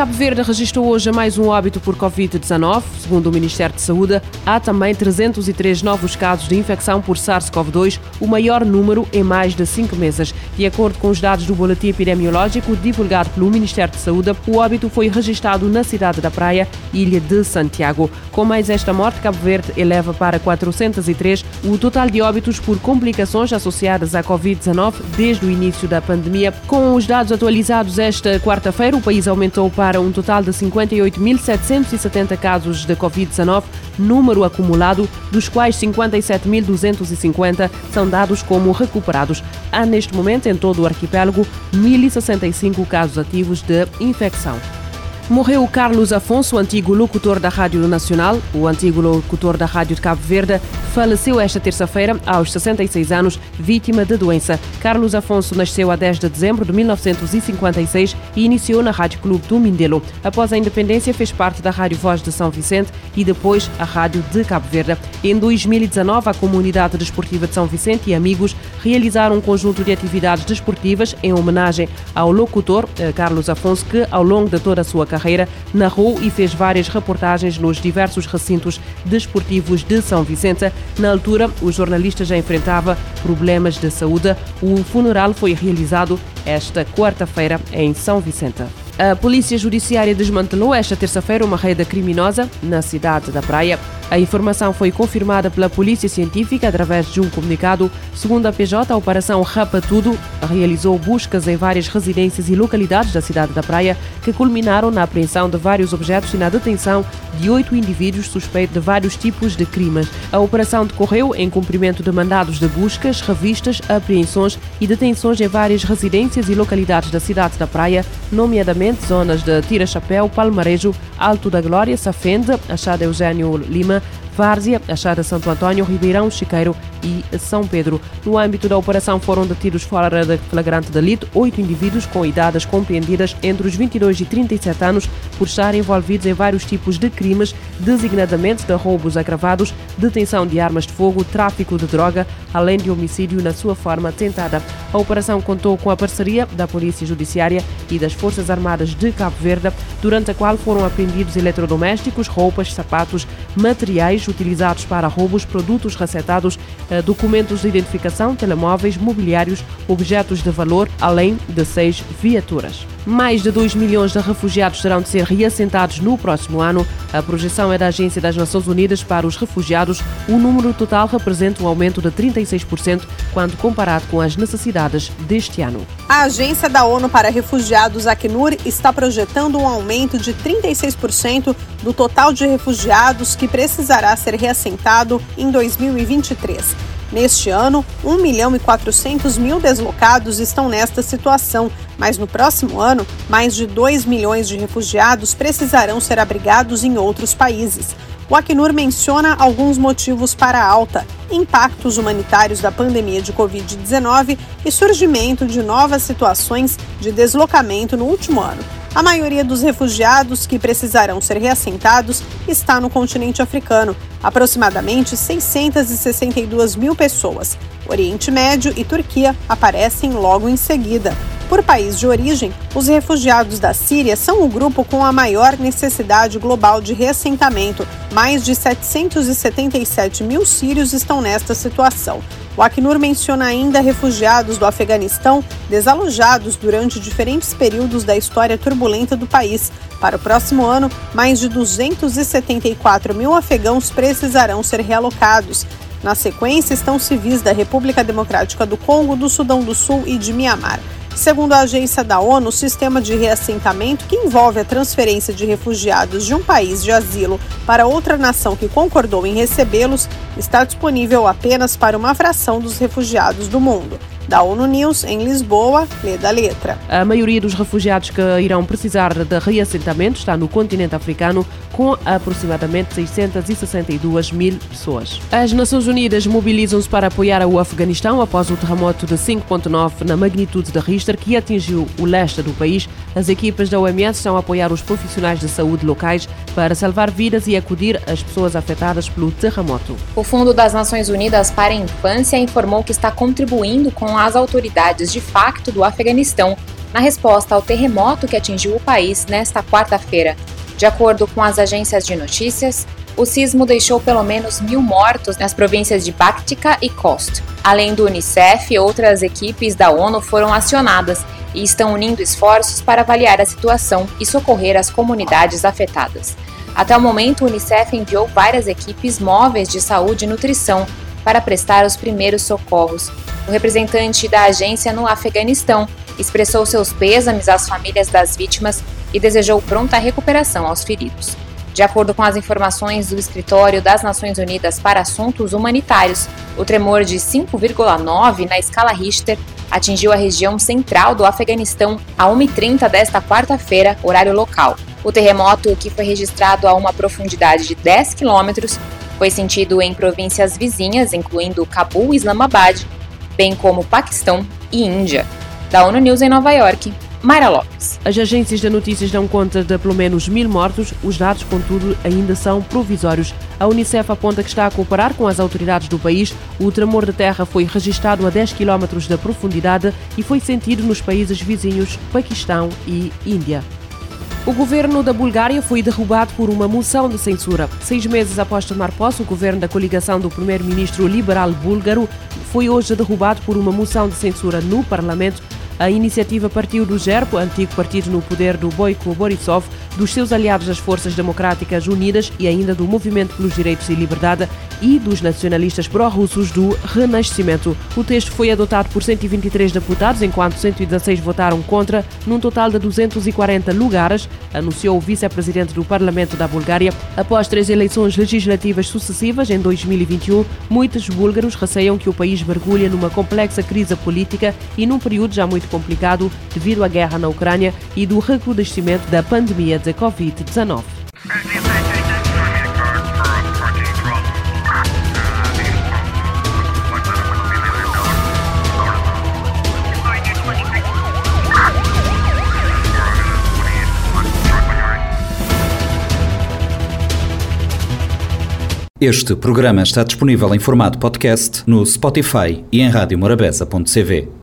Cabo Verde registrou hoje mais um óbito por Covid-19. Segundo o Ministério de Saúde, há também 303 novos casos de infecção por SARS-CoV-2, o maior número em mais de cinco meses. De acordo com os dados do boletim epidemiológico divulgado pelo Ministério de Saúde, o óbito foi registrado na cidade da Praia, ilha de Santiago. Com mais esta morte, Cabo Verde eleva para 403 o total de óbitos por complicações associadas à Covid-19 desde o início da pandemia. Com os dados atualizados esta quarta-feira, o país aumentou para um total de 58.770 casos de Covid-19, número acumulado, dos quais 57.250 são dados como recuperados. Há neste momento em todo o arquipélago 1.065 casos ativos de infecção. Morreu Carlos Afonso, antigo locutor da Rádio Nacional. O antigo locutor da Rádio de Cabo Verde faleceu esta terça-feira, aos 66 anos, vítima de doença. Carlos Afonso nasceu a 10 de dezembro de 1956 e iniciou na Rádio Clube do Mindelo. Após a independência, fez parte da Rádio Voz de São Vicente e depois a Rádio de Cabo Verde. Em 2019, a Comunidade Desportiva de São Vicente e amigos realizaram um conjunto de atividades desportivas em homenagem ao locutor eh, Carlos Afonso, que, ao longo de toda a sua carreira, carreira, narrou e fez várias reportagens nos diversos recintos desportivos de São Vicente. Na altura, o jornalista já enfrentava problemas de saúde. O funeral foi realizado esta quarta-feira em São Vicente. A Polícia Judiciária desmantelou esta terça-feira uma rede criminosa na cidade da Praia. A informação foi confirmada pela Polícia Científica através de um comunicado. Segundo a PJ, a Operação Rapa Tudo realizou buscas em várias residências e localidades da cidade da Praia, que culminaram na apreensão de vários objetos e na detenção de oito indivíduos suspeitos de vários tipos de crimes. A operação decorreu em cumprimento de mandados de buscas, revistas, apreensões e detenções em várias residências e localidades da cidade da Praia, nomeadamente zonas de Tira-Chapéu, Palmarejo, Alto da Glória, Safende, Achada Eugênio Lima, Várzea, Achada Santo Antônio, Ribeirão, Chiqueiro e São Pedro. No âmbito da operação foram detidos fora de flagrante delito oito indivíduos com idades compreendidas entre os 22 e 37 anos por estarem envolvidos em vários tipos de crimes, designadamente de roubos agravados, detenção de armas de fogo, tráfico de droga, além de homicídio na sua forma tentada. A operação contou com a parceria da Polícia Judiciária e das Forças Armadas de Cabo Verde, durante a qual foram apreendidos eletrodomésticos, roupas, sapatos, materiais utilizados para roubos, produtos recetados, documentos de identificação, telemóveis, mobiliários, objetos de valor, além de seis viaturas. Mais de 2 milhões de refugiados terão de ser reassentados no próximo ano. A projeção é da Agência das Nações Unidas para os Refugiados. O número total representa um aumento de 36% quando comparado com as necessidades deste ano. A Agência da ONU para Refugiados, Acnur, está projetando um aumento de 36% do total de refugiados que precisará ser reassentado em 2023. Neste ano, 1 milhão e 400 mil deslocados estão nesta situação, mas no próximo ano, mais de 2 milhões de refugiados precisarão ser abrigados em outros países. O Acnur menciona alguns motivos para a alta: impactos humanitários da pandemia de Covid-19 e surgimento de novas situações de deslocamento no último ano. A maioria dos refugiados que precisarão ser reassentados está no continente africano, aproximadamente 662 mil pessoas. Oriente Médio e Turquia aparecem logo em seguida. Por país de origem, os refugiados da Síria são o grupo com a maior necessidade global de reassentamento. Mais de 777 mil sírios estão nesta situação. O Acnur menciona ainda refugiados do Afeganistão desalojados durante diferentes períodos da história turbulenta do país. Para o próximo ano, mais de 274 mil afegãos precisarão ser realocados. Na sequência, estão civis da República Democrática do Congo, do Sudão do Sul e de Mianmar. Segundo a agência da ONU, o sistema de reassentamento, que envolve a transferência de refugiados de um país de asilo para outra nação que concordou em recebê-los, está disponível apenas para uma fração dos refugiados do mundo. Da ONU News, em Lisboa, lê da letra. A maioria dos refugiados que irão precisar de reassentamento está no continente africano, com aproximadamente 662 mil pessoas. As Nações Unidas mobilizam-se para apoiar o Afeganistão após o terremoto de 5.9 na magnitude de Richter que atingiu o leste do país. As equipas da OMS estão a apoiar os profissionais de saúde locais para salvar vidas e acudir as pessoas afetadas pelo terremoto. O Fundo das Nações Unidas para a Infância informou que está contribuindo com as autoridades de facto do Afeganistão na resposta ao terremoto que atingiu o país nesta quarta-feira. De acordo com as agências de notícias, o sismo deixou pelo menos mil mortos nas províncias de Paktika e Khost. Além do Unicef, outras equipes da ONU foram acionadas e estão unindo esforços para avaliar a situação e socorrer as comunidades afetadas. Até o momento, o Unicef enviou várias equipes móveis de saúde e nutrição para prestar os primeiros socorros. O representante da agência no Afeganistão expressou seus pêsames às famílias das vítimas e desejou pronta recuperação aos feridos. De acordo com as informações do Escritório das Nações Unidas para Assuntos Humanitários, o tremor de 5,9 na escala Richter atingiu a região central do Afeganistão a 1h30 desta quarta-feira, horário local. O terremoto, que foi registrado a uma profundidade de 10 quilômetros, foi sentido em províncias vizinhas, incluindo Cabul e Islamabad, bem como Paquistão e Índia. Da ONU News em Nova York, Mayra Lopes. As agências de notícias dão conta de pelo menos mil mortos. Os dados, contudo, ainda são provisórios. A Unicef aponta que está a cooperar com as autoridades do país. O tremor de terra foi registrado a 10 km da profundidade e foi sentido nos países vizinhos Paquistão e Índia. O governo da Bulgária foi derrubado por uma moção de censura. Seis meses após tomar posse, o governo da coligação do primeiro-ministro liberal búlgaro foi hoje derrubado por uma moção de censura no Parlamento a iniciativa partiu do GERP, antigo partido no poder do Boiko Borisov, dos seus aliados das Forças Democráticas Unidas e ainda do Movimento pelos Direitos e Liberdade e dos nacionalistas pró-russos do Renascimento. O texto foi adotado por 123 deputados, enquanto 116 votaram contra, num total de 240 lugares, anunciou o vice-presidente do Parlamento da Bulgária. Após três eleições legislativas sucessivas em 2021, muitos búlgaros receiam que o país mergulha numa complexa crise política e num período já muito complicado devido à guerra na Ucrânia e do recrudescimento da pandemia de Covid-19. Este programa está disponível em formato podcast no Spotify e em radiomorabeza.cv.